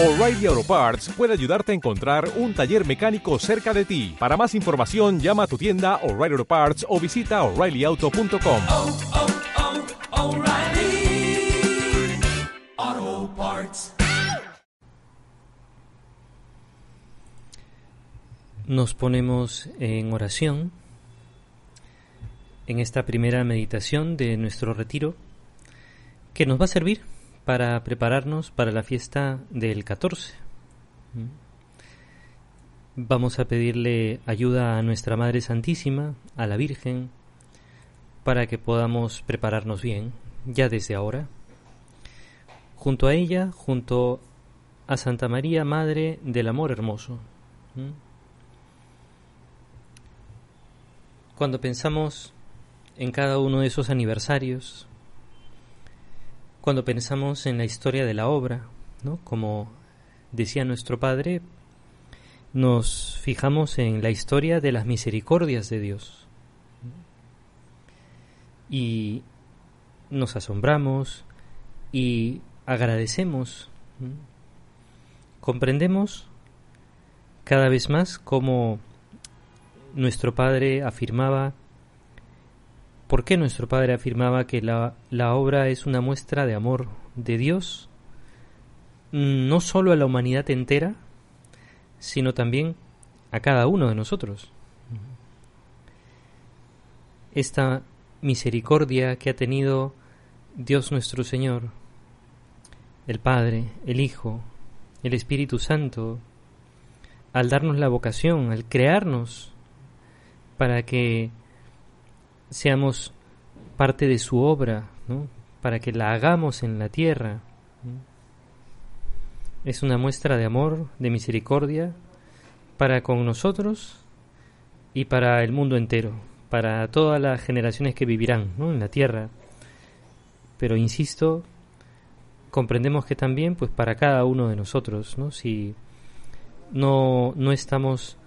O'Reilly Auto Parts puede ayudarte a encontrar un taller mecánico cerca de ti. Para más información, llama a tu tienda O'Reilly Auto Parts o visita oreillyauto.com. oh, oh, O'Reilly Auto Parts. Nos ponemos en oración en esta primera meditación de nuestro retiro que nos va a servir para prepararnos para la fiesta del 14. Vamos a pedirle ayuda a nuestra Madre Santísima, a la Virgen, para que podamos prepararnos bien, ya desde ahora. Junto a ella, junto a Santa María, Madre del Amor Hermoso. Cuando pensamos en cada uno de esos aniversarios, cuando pensamos en la historia de la obra, ¿no? como decía nuestro Padre, nos fijamos en la historia de las misericordias de Dios. Y nos asombramos y agradecemos. Comprendemos cada vez más cómo nuestro Padre afirmaba ¿Por qué nuestro Padre afirmaba que la, la, obra es una muestra de amor de Dios, no solo a la humanidad entera, sino también a cada uno de nosotros? Esta misericordia que ha tenido Dios nuestro Señor, el Padre, el Hijo, el Espíritu Santo, al darnos la vocación, al crearnos, para que seamos parte de su obra, ¿no? para que la hagamos en la tierra. Es una muestra de amor, de misericordia, para con nosotros y para el mundo entero, para todas las generaciones que vivirán ¿no? en la tierra. Pero insisto, comprendemos que también, pues para cada uno de nosotros, ¿no? si no, no estamos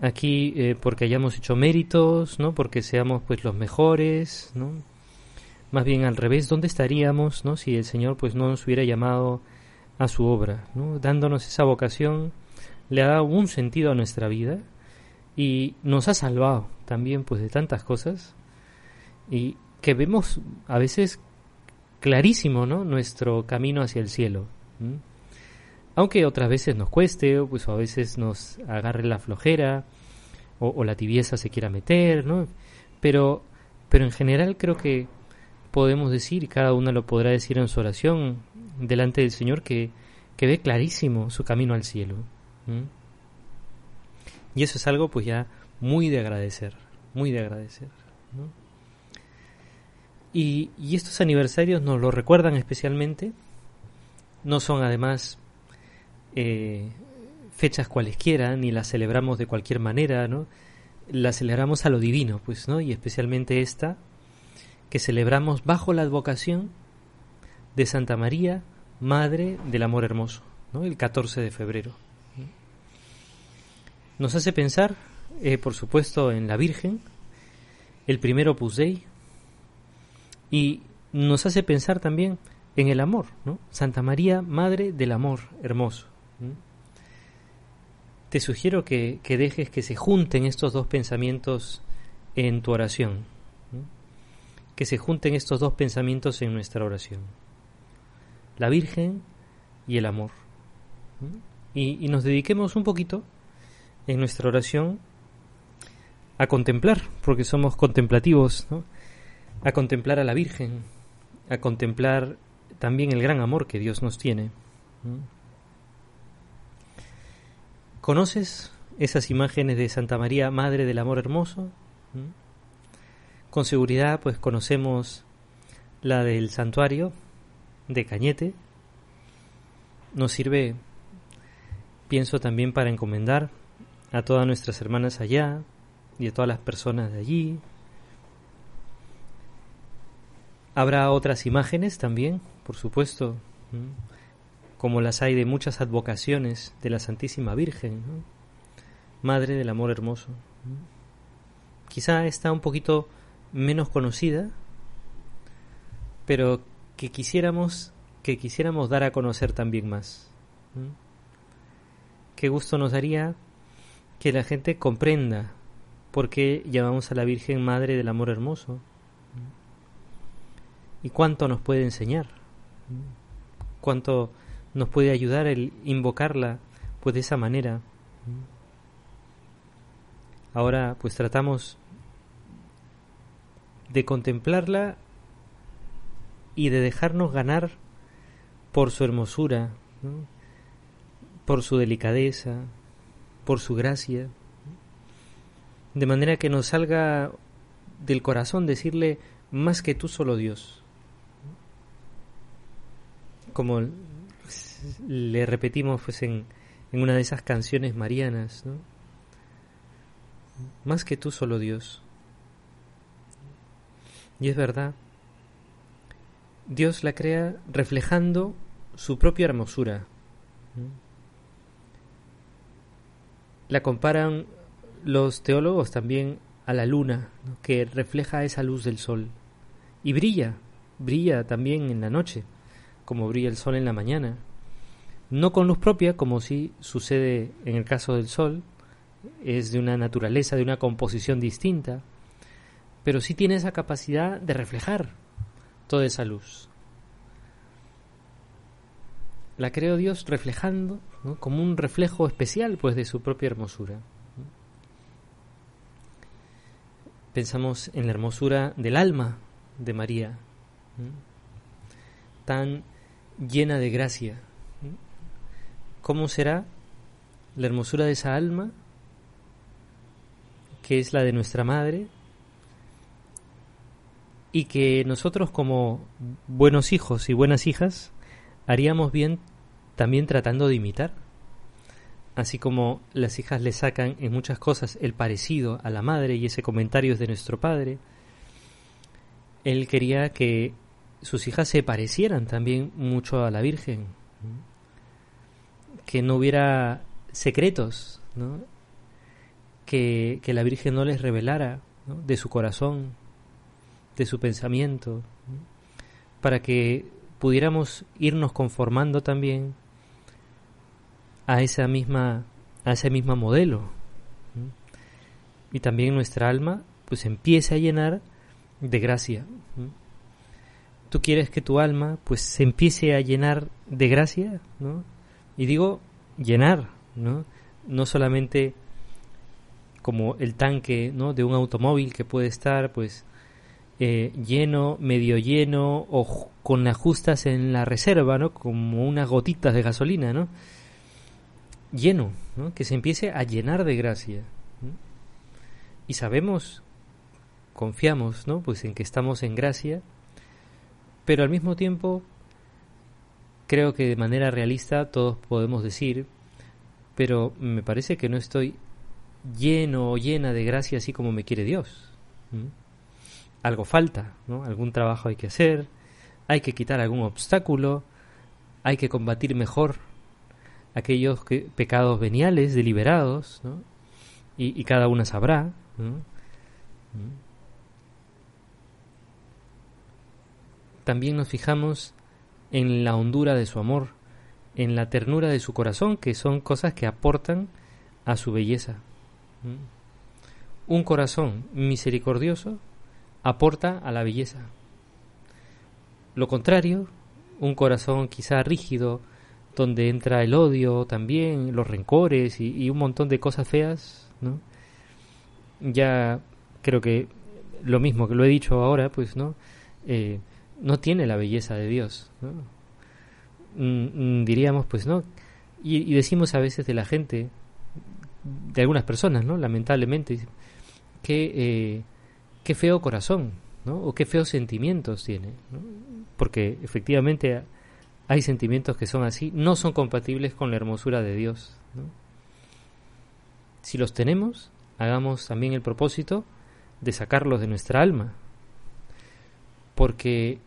aquí eh, porque hayamos hecho méritos, ¿no? Porque seamos pues los mejores, ¿no? Más bien al revés, ¿dónde estaríamos, ¿no? Si el Señor pues no nos hubiera llamado a su obra, ¿no? Dándonos esa vocación, le ha dado un sentido a nuestra vida y nos ha salvado también pues de tantas cosas y que vemos a veces clarísimo, ¿no? Nuestro camino hacia el cielo. Aunque otras veces nos cueste, o pues a veces nos agarre la flojera, o, la tibieza se quiera meter, ¿no? Pero, pero en general creo que podemos decir, cada uno lo podrá decir en su oración, delante del Señor, que, que ve clarísimo su camino al cielo. Y eso es algo pues ya muy de agradecer, muy de agradecer. ¿no? Y, y estos aniversarios nos lo recuerdan especialmente, no son además eh, fechas cualesquiera, ni las celebramos de cualquier manera, ¿no? Las celebramos a lo divino, pues, ¿no? Y especialmente esta, que celebramos bajo la advocación de Santa María, Madre del Amor Hermoso, ¿no? El 14 de febrero. Nos hace pensar, eh, por supuesto, en la Virgen, el primero Opus y nos hace pensar también en el amor, ¿no? Santa María, Madre del Amor Hermoso. Te sugiero que, que, dejes que se junten estos dos pensamientos en tu oración, que se junten estos dos pensamientos en nuestra oración, la Virgen y el amor. Y, y nos dediquemos un poquito en nuestra oración a contemplar, porque somos contemplativos, ¿no? a contemplar a la Virgen, a contemplar también el gran amor que Dios nos tiene. ¿Conoces esas imágenes de Santa María, Madre del Amor Hermoso? Con seguridad, pues conocemos la del santuario de Cañete. Nos sirve, pienso también para encomendar a todas nuestras hermanas allá y a todas las personas de allí. Habrá otras imágenes también, por supuesto, como las hay de muchas advocaciones de la Santísima Virgen. Madre del Amor Hermoso. Quizá está un poquito menos conocida, pero que quisiéramos que quisiéramos dar a conocer también más. qué gusto nos daría que la gente comprenda por qué llamamos a la Virgen Madre del Amor Hermoso y cuánto nos puede enseñar, cuánto nos puede ayudar el invocarla pues de esa manera. Ahora pues tratamos de contemplarla y de dejarnos ganar por su hermosura, por su delicadeza, por su gracia, de manera que nos salga del corazón decirle más que tú solo Dios. Como le repetimos pues en, una de esas canciones marianas, ¿no? Más que tú solo Dios. Y es verdad, Dios la crea reflejando su propia hermosura. La comparan los teólogos también a la luna, que refleja esa luz del sol. Y brilla, brilla también en la noche, como brilla el sol en la mañana. No con luz propia, como si sucede en el caso del sol, es de una naturaleza, de una composición distinta, pero sí tiene esa capacidad de reflejar toda esa luz. La creó Dios reflejando, como un reflejo especial pues de su propia hermosura. Pensamos en la hermosura del alma de María, tan llena de gracia. ¿Cómo será la hermosura de esa alma, que es la de nuestra madre, y que nosotros como buenos hijos y buenas hijas haríamos bien también tratando de imitar? así como las hijas le sacan en muchas cosas el parecido a la madre y ese comentario es de nuestro padre, él quería que sus hijas se parecieran también mucho a la Virgen, que no hubiera secretos, que, la Virgen no les revelara de su corazón, de su pensamiento, para que pudiéramos irnos conformando también a esa misma a ese mismo modelo y también nuestra alma pues empiece a llenar de gracia tú quieres que tu alma pues se empiece a llenar de gracia ¿no? y digo llenar no no solamente como el tanque ¿no? de un automóvil que puede estar pues eh, lleno, medio lleno o con ajustas en la reserva, ¿no? Como unas gotitas de gasolina, ¿no? lleno, que se empiece a llenar de gracia. Y sabemos, confiamos, ¿no? Pues en que estamos en gracia, pero al mismo tiempo creo que de manera realista todos podemos decir, pero me parece que no estoy lleno o llena de gracia así como me quiere Dios. Algo falta, ¿no? Algún trabajo hay que hacer, hay que quitar algún obstáculo, hay que combatir mejor aquellos pecados veniales deliberados, ¿no? y, cada una sabrá. ¿Mm? También nos fijamos en la hondura de su amor, en la ternura de su corazón, que son cosas que aportan a su belleza. ¿Mm? Un corazón misericordioso aporta a la belleza. Lo contrario, un corazón quizá rígido, donde entra el odio también, los rencores y, un montón de cosas feas, ¿no? Ya creo que lo mismo que lo he dicho ahora, pues, ¿no? Eh, no tiene la belleza de Dios. Mm, mm, diríamos, pues, ¿no? Y, decimos a veces de la gente, de algunas personas, ¿no? Lamentablemente, que eh, qué feo corazón, ¿no? O qué feos sentimientos tiene. Porque efectivamente hay sentimientos que son así, no son compatibles con la hermosura de Dios. Si los tenemos, hagamos también el propósito de sacarlos de nuestra alma, porque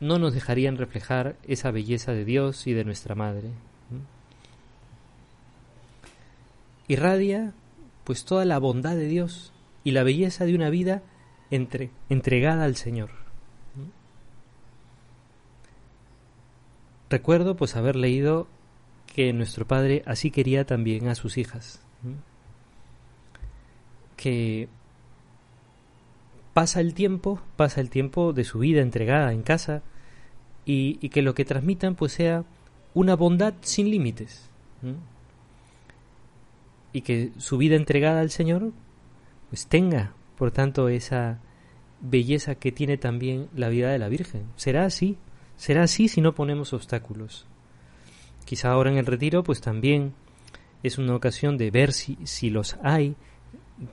no nos dejarían reflejar esa belleza de Dios y de nuestra Madre. Irradia pues toda la bondad de Dios y la belleza de una vida entre, entregada al Señor. Recuerdo pues haber leído que nuestro Padre así quería también a sus hijas. Que pasa el tiempo, pasa el tiempo de su vida entregada en casa y, que lo que transmitan pues sea una bondad sin límites. Y que su vida entregada al Señor pues tenga, por tanto, esa belleza que tiene también la vida de la Virgen. Será así, será así si no ponemos obstáculos. Quizá ahora en el retiro pues también es una ocasión de ver si, si los hay,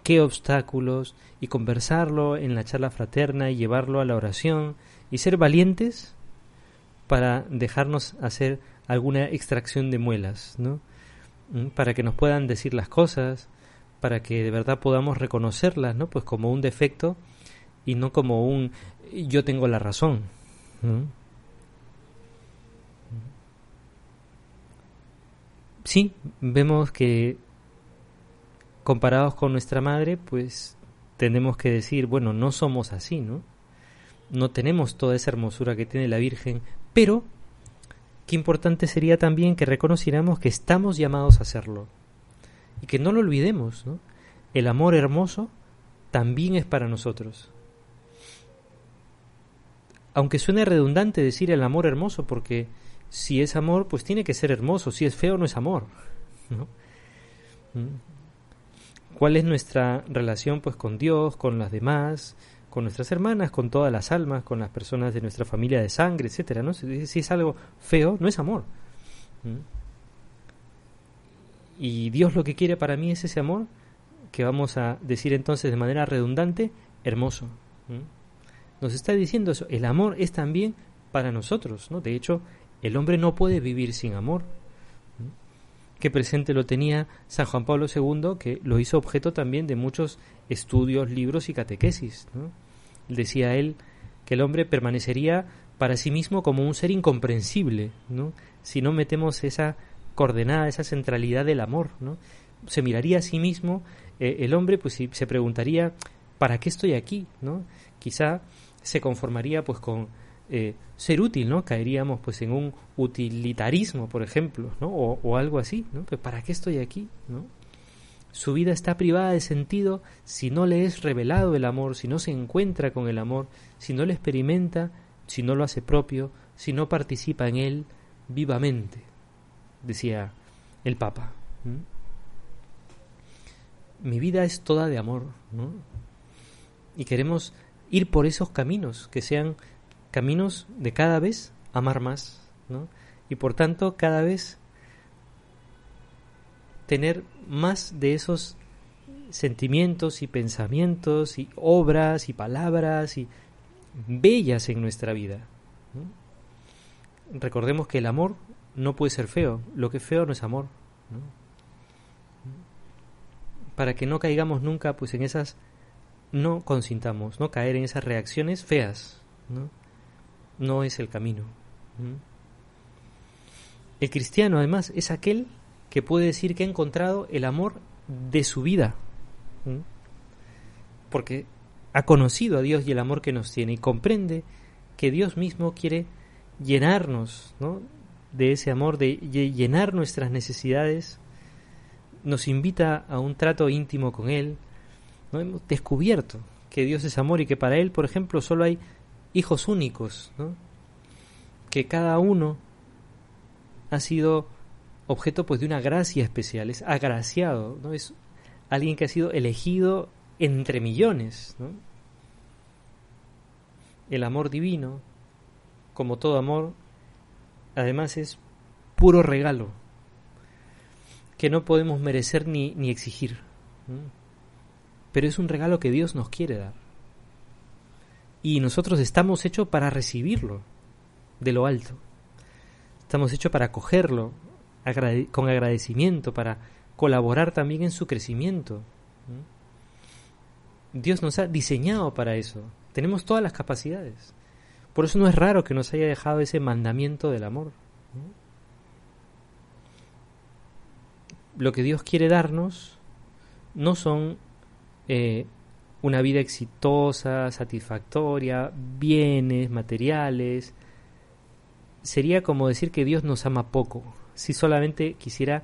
qué obstáculos y conversarlo en la charla fraterna y llevarlo a la oración y ser valientes para dejarnos hacer alguna extracción de muelas, ¿no? ¿Mm? Para que nos puedan decir las cosas, para que de verdad podamos reconocerlas, ¿no? Pues como un defecto y no como un yo tengo la razón. Sí, vemos que comparados con nuestra madre, pues tenemos que decir, bueno, no somos así, ¿no? No tenemos toda esa hermosura que tiene la Virgen, pero qué importante sería también que reconociéramos que estamos llamados a hacerlo y que no lo olvidemos, ¿no? El amor hermoso también es para nosotros. Aunque suene redundante decir el amor hermoso, porque si es amor, pues tiene que ser hermoso, si es feo no es amor. ¿no? ¿Cuál es nuestra relación pues con Dios, con las demás, con nuestras hermanas, con todas las almas, con las personas de nuestra familia de sangre, etcétera, ¿no? Si, es algo feo, no es amor. ¿Mm? Y Dios lo que quiere para mí es ese amor que vamos a decir entonces de manera redundante, hermoso. ¿Mm? Nos está diciendo eso, el amor es también para nosotros, ¿no? De hecho, el hombre no puede vivir sin amor. Que presente lo tenía San Juan Pablo II, que lo hizo objeto también de muchos estudios, libros y catequesis. Decía él que el hombre permanecería para sí mismo como un ser incomprensible, ¿no? si no metemos esa coordenada, esa centralidad del amor. Se miraría a sí mismo, eh, el hombre pues se preguntaría, ¿para qué estoy aquí? Quizá se conformaría pues con eh, ser útil, ¿no? Caeríamos pues en un utilitarismo, por ejemplo, ¿no? O, algo así, ¿no? Pues ¿para qué estoy aquí? ¿no? Su vida está privada de sentido si no le es revelado el amor, si no se encuentra con el amor, si no lo experimenta, si no lo hace propio, si no participa en él vivamente, decía el Papa. Mi vida es toda de amor, ¿no? Y queremos ir por esos caminos, que sean caminos de cada vez amar más, ¿no? Y por tanto cada vez tener más de esos sentimientos y pensamientos y obras y palabras y bellas en nuestra vida. Recordemos que el amor no puede ser feo, lo que es feo no es amor. Para que no caigamos nunca pues en esas no consintamos, no caer en esas reacciones feas, no, no es el camino. El cristiano además es aquel que puede decir que ha encontrado el amor de su vida. Porque ha conocido a Dios y el amor que nos tiene y comprende que Dios mismo quiere llenarnos de ese amor, de llenar nuestras necesidades, nos invita a un trato íntimo con Él. ¿no? Hemos descubierto que Dios es amor y que para Él, por ejemplo, solo hay hijos únicos, que cada uno ha sido objeto pues de una gracia especial, es agraciado, ¿no? Es alguien que ha sido elegido entre millones, ¿no? El amor divino, como todo amor, además es puro regalo, que no podemos merecer ni, ni exigir, pero es un regalo que Dios nos quiere dar. Y nosotros estamos hechos para recibirlo de lo alto. Estamos hechos para cogerlo, con agradecimiento, para colaborar también en su crecimiento. Dios nos ha diseñado para eso. Tenemos todas las capacidades. Por eso no es raro que nos haya dejado ese mandamiento del amor. Lo que Dios quiere darnos no son eh, una vida exitosa, satisfactoria, bienes materiales. Sería como decir que Dios nos ama poco. si solamente quisiera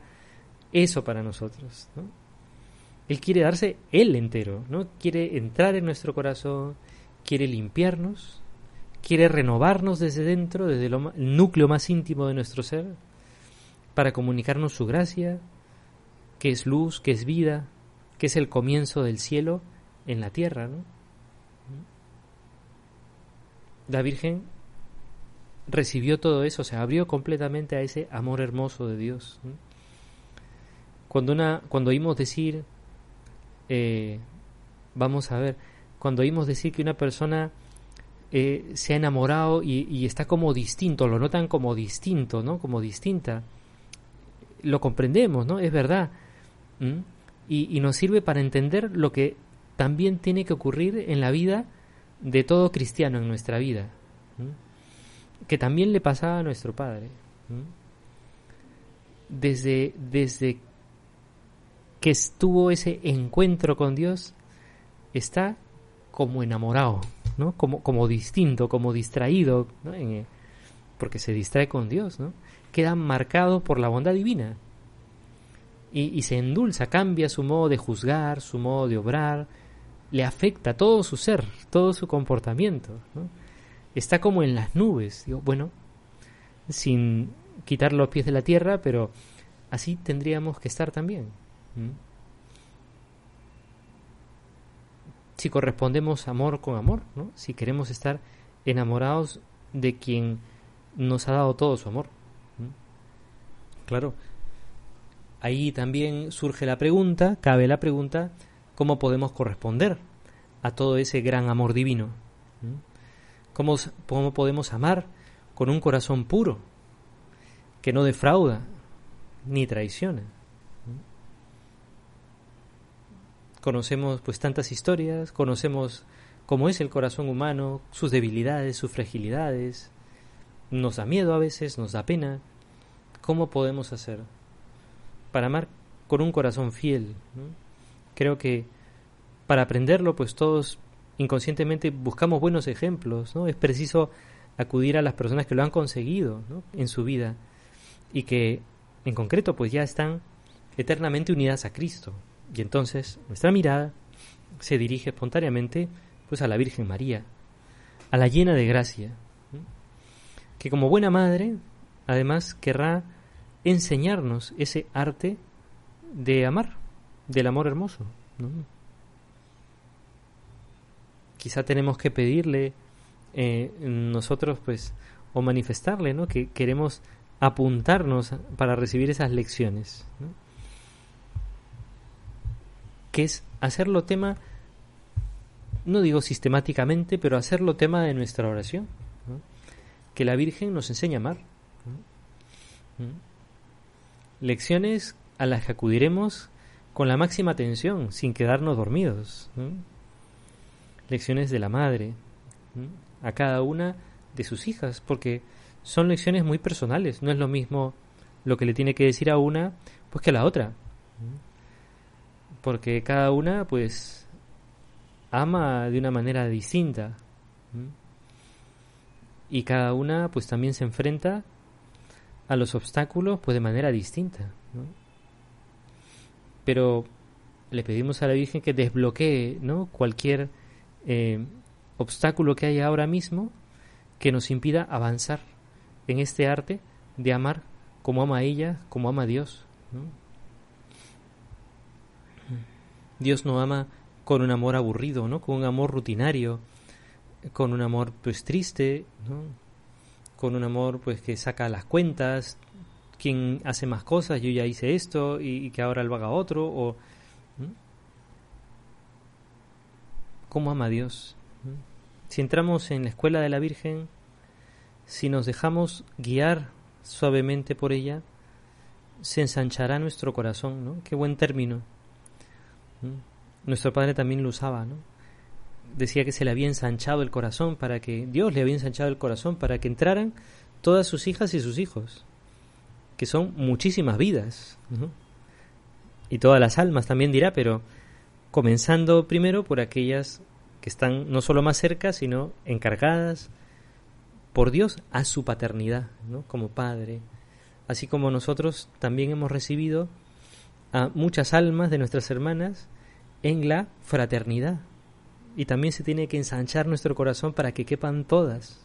eso para nosotros. ¿no? Él quiere darse Él entero, ¿no? Quiere entrar en nuestro corazón, quiere limpiarnos, quiere renovarnos desde dentro, desde el núcleo más íntimo de nuestro ser, para comunicarnos su gracia, que es luz, que es vida, que es el comienzo del cielo en la tierra. ¿no? La Virgen recibió todo eso, se abrió completamente a ese amor hermoso de Dios. Cuando, una, cuando oímos decir, eh, vamos a ver, cuando oímos decir que una persona eh, se ha enamorado y, está como distinto, lo notan como distinto, ¿no? Como distinta. Lo comprendemos, ¿no? Es verdad. Y, nos sirve para entender lo que también tiene que ocurrir en la vida de todo cristiano en nuestra vida. Que también le pasaba a nuestro Padre. Desde, desde que estuvo ese encuentro con Dios, está como enamorado, ¿no? Como, como distinto, como distraído, porque se distrae con Dios. Queda marcado por la bondad divina. Y, se endulza, cambia su modo de juzgar, su modo de obrar, le afecta todo su ser, todo su comportamiento. Está como en las nubes, digo, bueno, sin quitar los pies de la tierra, pero así tendríamos que estar también. Si correspondemos amor con amor, si queremos estar enamorados de quien nos ha dado todo su amor. Claro, ahí también surge la pregunta, cabe la pregunta, ¿cómo podemos corresponder a todo ese gran amor divino? ¿Cómo, cómo podemos amar con un corazón puro, que no defrauda ni traiciona? Conocemos pues tantas historias, conocemos cómo es el corazón humano, sus debilidades, sus fragilidades. Nos da miedo a veces, nos da pena. ¿Cómo podemos hacer para amar con un corazón fiel? Creo que para aprenderlo, pues todos inconscientemente buscamos buenos ejemplos, ¿no? Es preciso acudir a las personas que lo han conseguido en su vida y que en concreto pues ya están eternamente unidas a Cristo. Y entonces nuestra mirada se dirige espontáneamente pues a la Virgen María, a la llena de gracia, que como buena madre además querrá enseñarnos ese arte de amar, del amor hermoso. Quizá tenemos que pedirle eh, nosotros pues o manifestarle ¿no? que queremos apuntarnos para recibir esas lecciones que es hacerlo tema, no digo sistemáticamente, pero hacerlo tema de nuestra oración. Que la Virgen nos enseña a amar. ¿Mm? Lecciones a las que acudiremos con la máxima atención, sin quedarnos dormidos. Lecciones de la madre, a cada una de sus hijas, porque son lecciones muy personales, no es lo mismo lo que le tiene que decir a una pues que a la otra porque cada una pues ama de una manera distinta y cada una pues también se enfrenta a los obstáculos pues de manera distinta pero le pedimos a la Virgen que desbloquee ¿no? cualquier eh, obstáculo que haya ahora mismo que nos impida avanzar en este arte de amar como ama ella, como ama Dios. Dios no ama con un amor aburrido, ¿no? Con un amor rutinario, con un amor pues triste, ¿no? Con un amor pues que saca las cuentas, quien hace más cosas, yo ya hice esto y, que ahora lo haga otro o ¿Cómo ama Dios? Si entramos en la escuela de la Virgen, si nos dejamos guiar suavemente por ella, se ensanchará nuestro corazón, ¿no? Qué buen término. Nuestro padre también lo usaba, ¿no? Decía que se le había ensanchado el corazón para que Dios le había ensanchado el corazón para que entraran todas sus hijas y sus hijos, que son muchísimas vidas, y todas las almas también dirá, pero comenzando primero por aquellas que están no solo más cerca, sino encargadas por Dios a su paternidad, ¿no? como padre, así como nosotros también hemos recibido a muchas almas de nuestras hermanas en la fraternidad. Y también se tiene que ensanchar nuestro corazón para que quepan todas.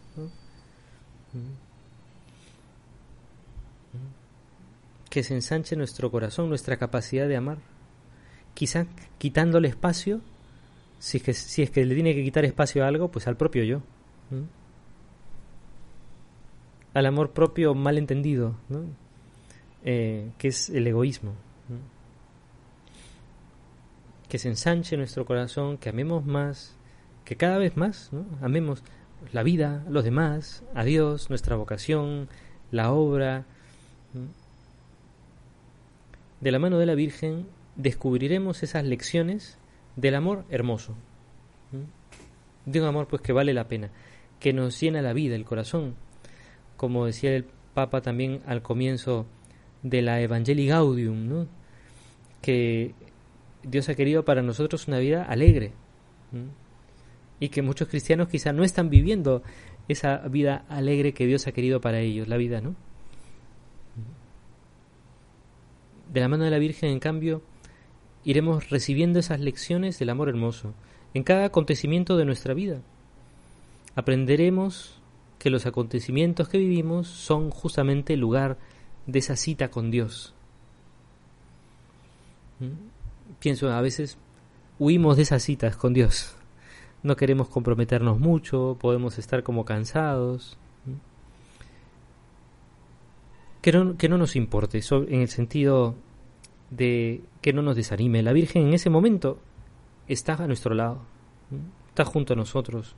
Que se ensanche nuestro corazón, nuestra capacidad de amar. Quizá quitándole espacio, si es, que, si es que le tiene que quitar espacio a algo, pues al propio yo. Al amor propio mal entendido, eh, que es el egoísmo que se ensanche nuestro corazón, que amemos más, que cada vez más ¿no? amemos la vida, los demás, a Dios, nuestra vocación, la obra. De la mano de la Virgen descubriremos esas lecciones del amor hermoso, de un amor pues que vale la pena, que nos llena la vida, el corazón, como decía el Papa también al comienzo de la Evangelii Gaudium, que Dios ha querido para nosotros una vida alegre. Y que muchos cristianos quizá no están viviendo esa vida alegre que Dios ha querido para ellos, la vida, ¿no? De la mano de la Virgen, en cambio, iremos recibiendo esas lecciones del amor hermoso en cada acontecimiento de nuestra vida. Aprenderemos que los acontecimientos que vivimos son justamente el lugar de esa cita con Dios pienso a veces huimos de esas citas con Dios. No queremos comprometernos mucho, podemos estar como cansados. Que no, que no nos importe, en el sentido de que no nos desanime. La Virgen en ese momento está a nuestro lado, está junto a nosotros,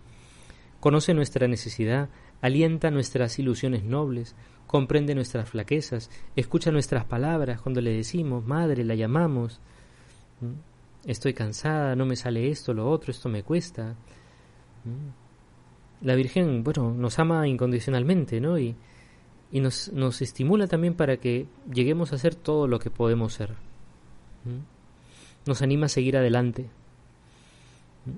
conoce nuestra necesidad, alienta nuestras ilusiones nobles, comprende nuestras flaquezas, escucha nuestras palabras cuando le decimos, Madre, la llamamos. Estoy cansada, no me sale esto, lo otro, esto me cuesta. La Virgen, bueno, nos ama incondicionalmente, ¿no? Y, y nos, nos estimula también para que lleguemos a hacer todo lo que podemos ser. Nos anima a seguir adelante.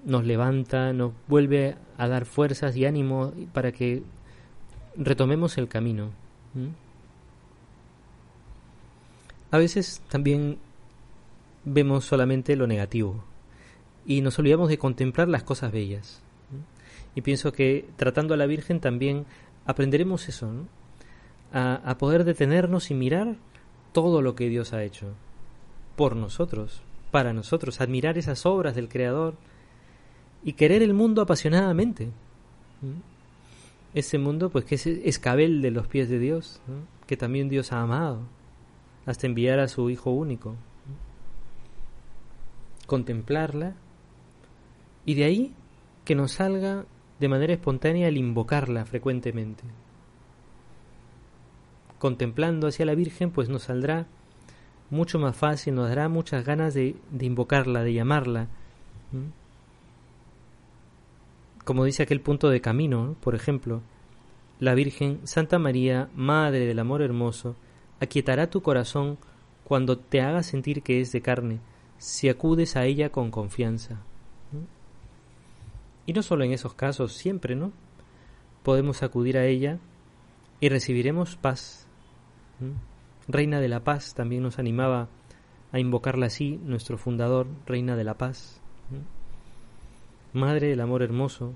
Nos levanta, nos vuelve a dar fuerzas y ánimo para que retomemos el camino. A veces también vemos solamente lo negativo y nos olvidamos de contemplar las cosas bellas. Y pienso que tratando a la Virgen también aprenderemos eso, a, poder detenernos y mirar todo lo que Dios ha hecho por nosotros, para nosotros, admirar esas obras del Creador y querer el mundo apasionadamente. Ese mundo, pues que es escabel de los pies de Dios, que también Dios ha amado, hasta enviar a su Hijo único contemplarla y de ahí que nos salga de manera espontánea el invocarla frecuentemente. Contemplando hacia la Virgen, pues nos saldrá mucho más fácil, nos dará muchas ganas de, invocarla, de llamarla. Como dice aquel punto de camino, por ejemplo, la Virgen, Santa María, Madre del Amor Hermoso, aquietará tu corazón cuando te haga sentir que es de carne, si acudes a ella con confianza. Y no solo en esos casos, siempre, ¿no? Podemos acudir a ella y recibiremos paz. Reina de la paz también nos animaba a invocarla así, nuestro fundador, Reina de la paz. Madre del amor hermoso,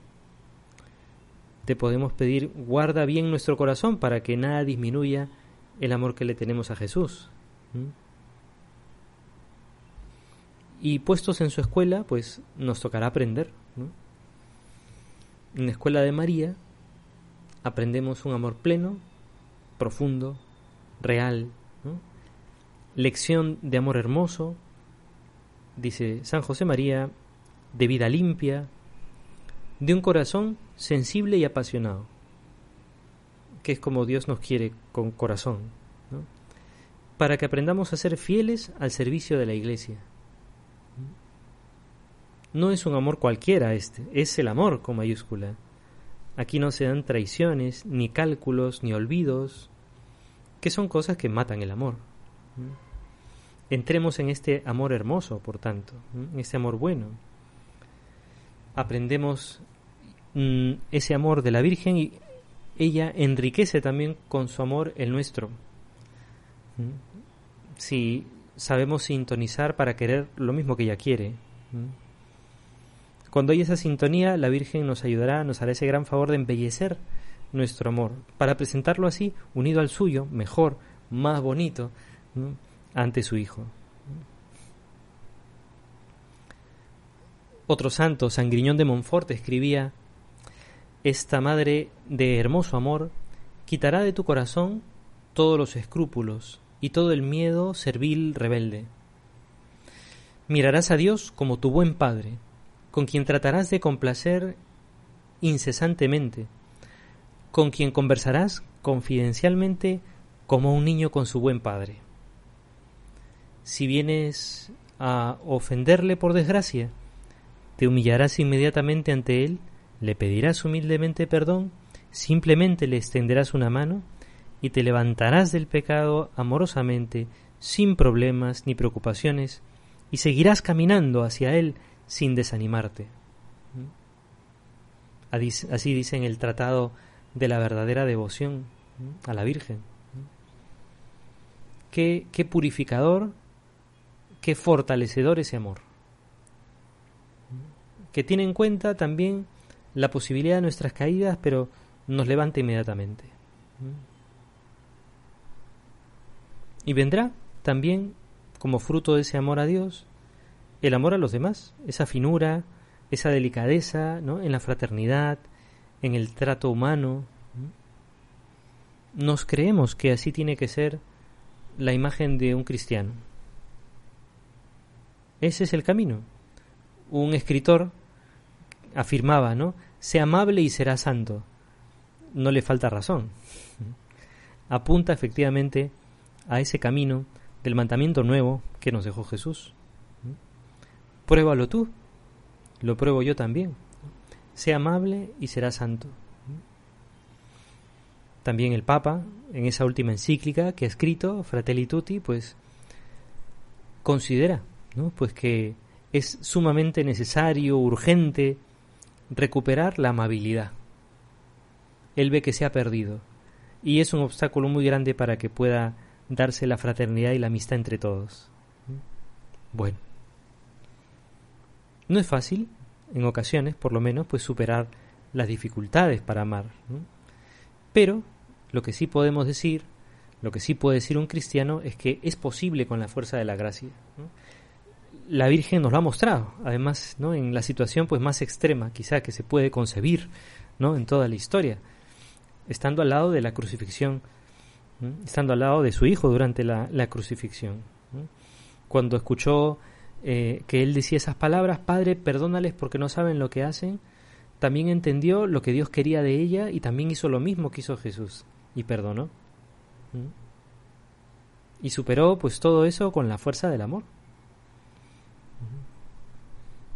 te podemos pedir, guarda bien nuestro corazón para que nada disminuya el amor que le tenemos a Jesús. Y puestos en su escuela, pues nos tocará aprender. En la escuela de María aprendemos un amor pleno, profundo, real. Lección de amor hermoso, dice San José María, de vida limpia, de un corazón sensible y apasionado, que es como Dios nos quiere con corazón, para que aprendamos a ser fieles al servicio de la Iglesia no es un amor cualquiera este, es el amor con mayúscula. Aquí no se dan traiciones, ni cálculos, ni olvidos, que son cosas que matan el amor. Entremos en este amor hermoso, por tanto, en este amor bueno. Aprendemos mm, ese amor de la Virgen y ella enriquece también con su amor el nuestro. Si sabemos sintonizar para querer lo mismo que ella quiere. Cuando hay esa sintonía, la Virgen nos ayudará, nos hará ese gran favor de embellecer nuestro amor, para presentarlo así, unido al suyo, mejor, más bonito, ante su Hijo. Otro santo, San Griñón de Montfort, escribía, Esta madre de hermoso amor quitará de tu corazón todos los escrúpulos y todo el miedo servil rebelde. Mirarás a Dios como tu buen Padre, con quien tratarás de complacer incesantemente, con quien conversarás confidencialmente como un niño con su buen padre. Si vienes a ofenderle por desgracia, te humillarás inmediatamente ante él, le pedirás humildemente perdón, simplemente le extenderás una mano y te levantarás del pecado amorosamente, sin problemas ni preocupaciones, y seguirás caminando hacia él sin desanimarte. Así dice en el tratado de la verdadera devoción a la Virgen. Qué, qué purificador, qué fortalecedor ese amor. Que tiene en cuenta también la posibilidad de nuestras caídas, pero nos levanta inmediatamente. Y vendrá también, como fruto de ese amor a Dios, el amor a los demás, esa finura, esa delicadeza ¿no? en la fraternidad, en el trato humano. Nos creemos que así tiene que ser la imagen de un cristiano. Ese es el camino. Un escritor afirmaba, ¿no? Sea amable y será santo. No le falta razón. Apunta efectivamente a ese camino del mandamiento nuevo que nos dejó Jesús. Pruébalo tú, lo pruebo yo también. Sea amable y será santo. También el Papa, en esa última encíclica que ha escrito, Fratelli Tutti, pues considera ¿no? pues que es sumamente necesario, urgente, recuperar la amabilidad. Él ve que se ha perdido y es un obstáculo muy grande para que pueda darse la fraternidad y la amistad entre todos. Bueno, no es fácil, en ocasiones, por lo menos, pues superar las dificultades para amar. Pero lo que sí podemos decir, lo que sí puede decir un cristiano es que es posible con la fuerza de la gracia. La Virgen nos lo ha mostrado, además, ¿no? en la situación pues más extrema, quizá que se puede concebir, ¿no? en toda la historia, estando al lado de la crucifixión, estando al lado de su hijo durante la, crucifixión. Cuando escuchó eh, que él decía esas palabras, Padre, perdónales porque no saben lo que hacen, también entendió lo que Dios quería de ella y también hizo lo mismo que hizo Jesús y perdonó. Y superó pues todo eso con la fuerza del amor.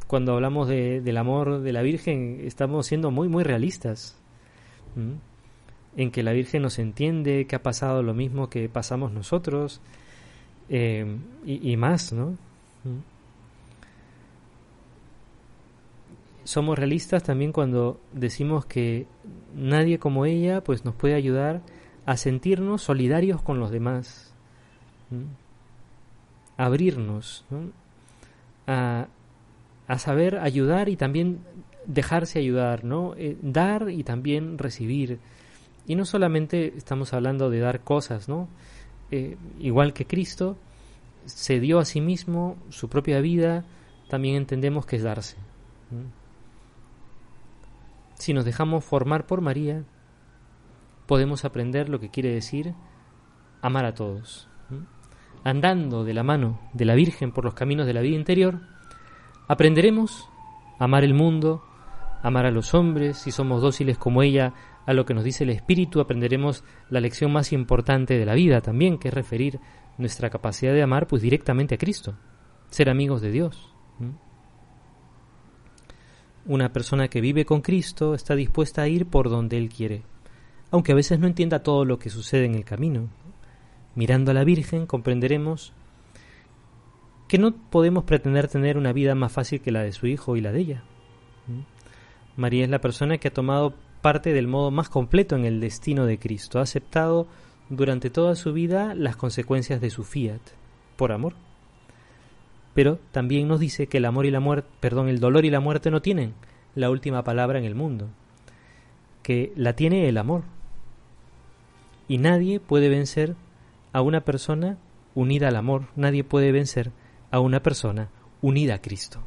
Cuando hablamos de, del amor de la Virgen, estamos siendo muy, muy realistas. En que la Virgen nos entiende, que ha pasado lo mismo que pasamos nosotros, eh, y, más, ¿no? Somos realistas también cuando decimos que nadie como ella pues nos puede ayudar a sentirnos solidarios con los demás, abrirnos, a, a, saber ayudar y también dejarse ayudar, ¿no? Eh, dar y también recibir. Y no solamente estamos hablando de dar cosas, ¿no? Eh, igual que Cristo se dio a sí mismo su propia vida, también entendemos que es darse. Si nos dejamos formar por María, podemos aprender lo que quiere decir amar a todos. Andando de la mano de la Virgen por los caminos de la vida interior, aprenderemos a amar el mundo, amar a los hombres, si somos dóciles como ella a lo que nos dice el Espíritu, aprenderemos la lección más importante de la vida también, que es referir nuestra capacidad de amar pues directamente a Cristo, ser amigos de Dios. Una persona que vive con Cristo está dispuesta a ir por donde Él quiere, aunque a veces no entienda todo lo que sucede en el camino. Mirando a la Virgen comprenderemos que no podemos pretender tener una vida más fácil que la de su hijo y la de ella. ¿Mm? María es la persona que ha tomado parte del modo más completo en el destino de Cristo, ha aceptado durante toda su vida las consecuencias de su fiat, por amor. Pero también nos dice que el amor y la muerte, perdón, el dolor y la muerte no tienen la última palabra en el mundo, que la tiene el amor. Y nadie puede vencer a una persona unida al amor, nadie puede vencer a una persona unida a Cristo.